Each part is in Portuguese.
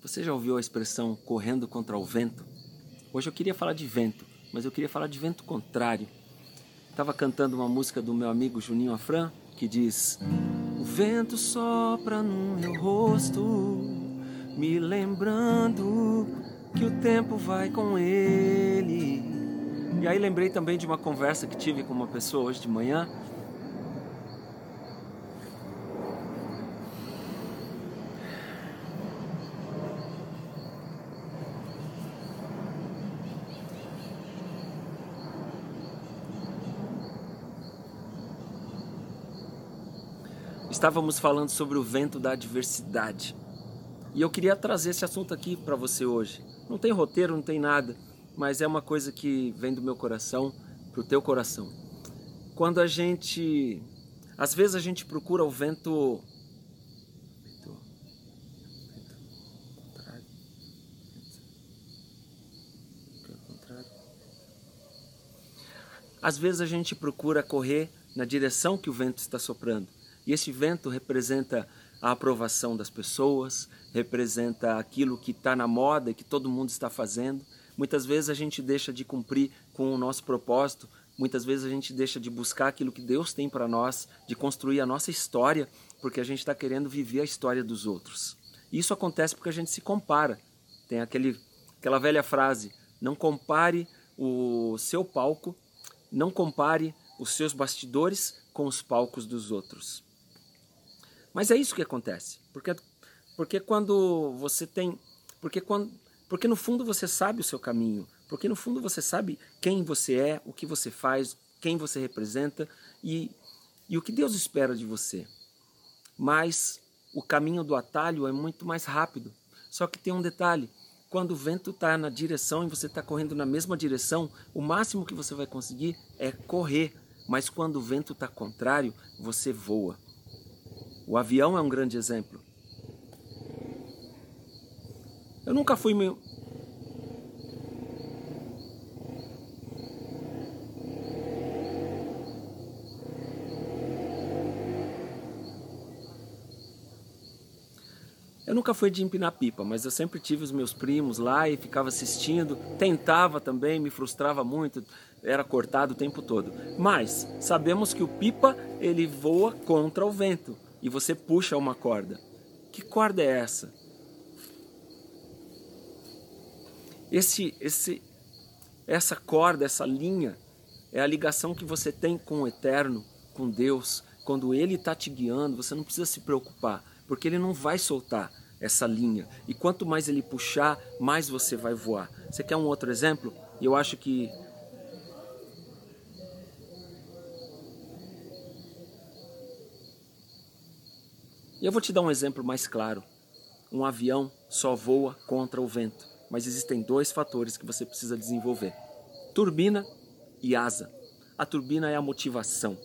Você já ouviu a expressão correndo contra o vento? Hoje eu queria falar de vento, mas eu queria falar de vento contrário. Estava cantando uma música do meu amigo Juninho Afran que diz: O vento sopra no meu rosto, me lembrando que o tempo vai com ele. E aí lembrei também de uma conversa que tive com uma pessoa hoje de manhã Estávamos falando sobre o vento da adversidade. E eu queria trazer esse assunto aqui para você hoje. Não tem roteiro, não tem nada, mas é uma coisa que vem do meu coração para o teu coração. Quando a gente. Às vezes a gente procura o vento. Às vezes a gente procura correr na direção que o vento está soprando. E esse vento representa a aprovação das pessoas, representa aquilo que está na moda e que todo mundo está fazendo. Muitas vezes a gente deixa de cumprir com o nosso propósito, muitas vezes a gente deixa de buscar aquilo que Deus tem para nós, de construir a nossa história, porque a gente está querendo viver a história dos outros. Isso acontece porque a gente se compara. Tem aquele, aquela velha frase: não compare o seu palco, não compare os seus bastidores com os palcos dos outros. Mas é isso que acontece. Porque, porque quando você tem. Porque, quando, porque no fundo você sabe o seu caminho. Porque no fundo você sabe quem você é, o que você faz, quem você representa e, e o que Deus espera de você. Mas o caminho do atalho é muito mais rápido. Só que tem um detalhe: quando o vento está na direção e você está correndo na mesma direção, o máximo que você vai conseguir é correr. Mas quando o vento está contrário, você voa. O avião é um grande exemplo. Eu nunca fui meu. Eu nunca fui de empinar pipa, mas eu sempre tive os meus primos lá e ficava assistindo, tentava também, me frustrava muito, era cortado o tempo todo. Mas sabemos que o pipa ele voa contra o vento e você puxa uma corda. Que corda é essa? Esse, esse, essa corda, essa linha, é a ligação que você tem com o Eterno, com Deus. Quando Ele está te guiando, você não precisa se preocupar, porque Ele não vai soltar essa linha. E quanto mais Ele puxar, mais você vai voar. Você quer um outro exemplo? Eu acho que E eu vou te dar um exemplo mais claro. Um avião só voa contra o vento, mas existem dois fatores que você precisa desenvolver: turbina e asa. A turbina é a motivação.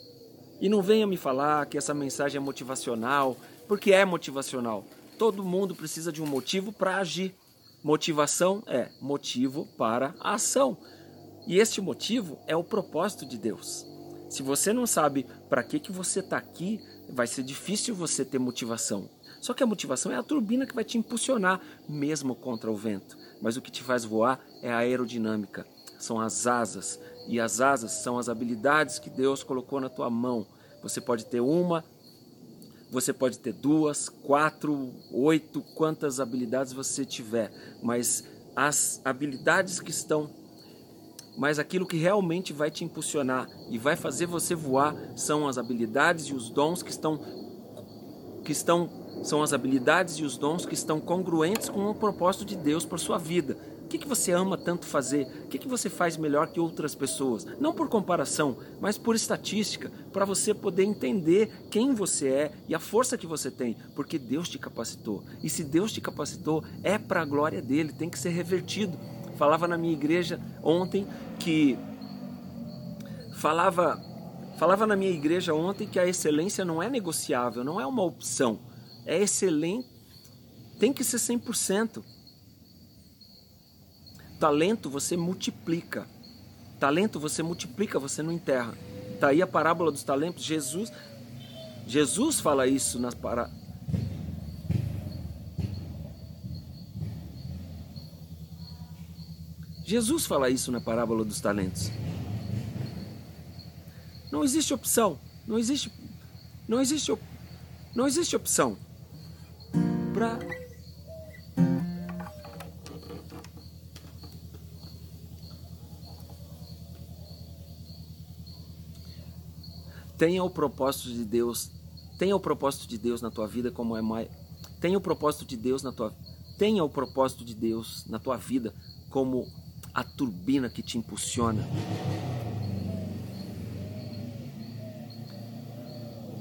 E não venha me falar que essa mensagem é motivacional, porque é motivacional. Todo mundo precisa de um motivo para agir. Motivação é motivo para a ação. E este motivo é o propósito de Deus. Se você não sabe para que, que você está aqui, vai ser difícil você ter motivação. Só que a motivação é a turbina que vai te impulsionar, mesmo contra o vento. Mas o que te faz voar é a aerodinâmica, são as asas. E as asas são as habilidades que Deus colocou na tua mão. Você pode ter uma, você pode ter duas, quatro, oito, quantas habilidades você tiver. Mas as habilidades que estão mas aquilo que realmente vai te impulsionar e vai fazer você voar são as habilidades e os dons que estão que estão são as habilidades e os dons que estão congruentes com o propósito de Deus para sua vida. O que, que você ama tanto fazer? O que, que você faz melhor que outras pessoas? Não por comparação, mas por estatística, para você poder entender quem você é e a força que você tem, porque Deus te capacitou. E se Deus te capacitou, é para a glória dele, tem que ser revertido falava na minha igreja ontem que falava falava na minha igreja ontem que a excelência não é negociável, não é uma opção. É excelente, tem que ser 100%. Talento você multiplica. Talento você multiplica, você não enterra. Tá aí a parábola dos talentos. Jesus Jesus fala isso para Jesus fala isso na parábola dos talentos. Não existe opção, não existe não existe não existe opção para Tenha o propósito de Deus, tenha o propósito de Deus na tua vida como é mais tenha o propósito de Deus na tua tenha o propósito de Deus na tua vida como a turbina que te impulsiona.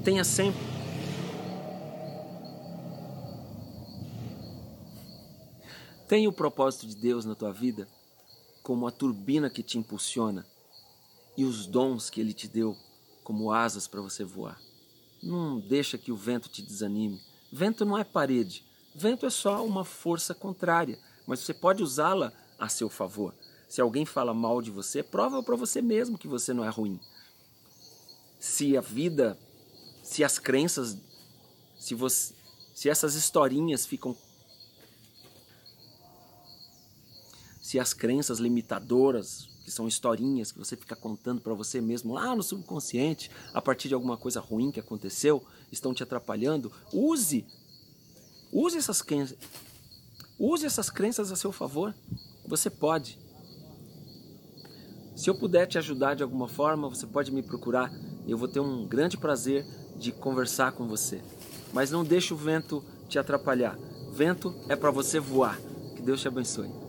Tenha sempre Tenha o propósito de Deus na tua vida como a turbina que te impulsiona e os dons que Ele te deu como asas para você voar. Não deixa que o vento te desanime. Vento não é parede. Vento é só uma força contrária, mas você pode usá-la a seu favor. Se alguém fala mal de você, prova para você mesmo que você não é ruim. Se a vida, se as crenças, se você, se essas historinhas ficam se as crenças limitadoras, que são historinhas que você fica contando para você mesmo lá no subconsciente, a partir de alguma coisa ruim que aconteceu, estão te atrapalhando, use use essas crenças, use essas crenças a seu favor. Você pode. Se eu puder te ajudar de alguma forma, você pode me procurar. Eu vou ter um grande prazer de conversar com você. Mas não deixe o vento te atrapalhar. Vento é para você voar. Que Deus te abençoe.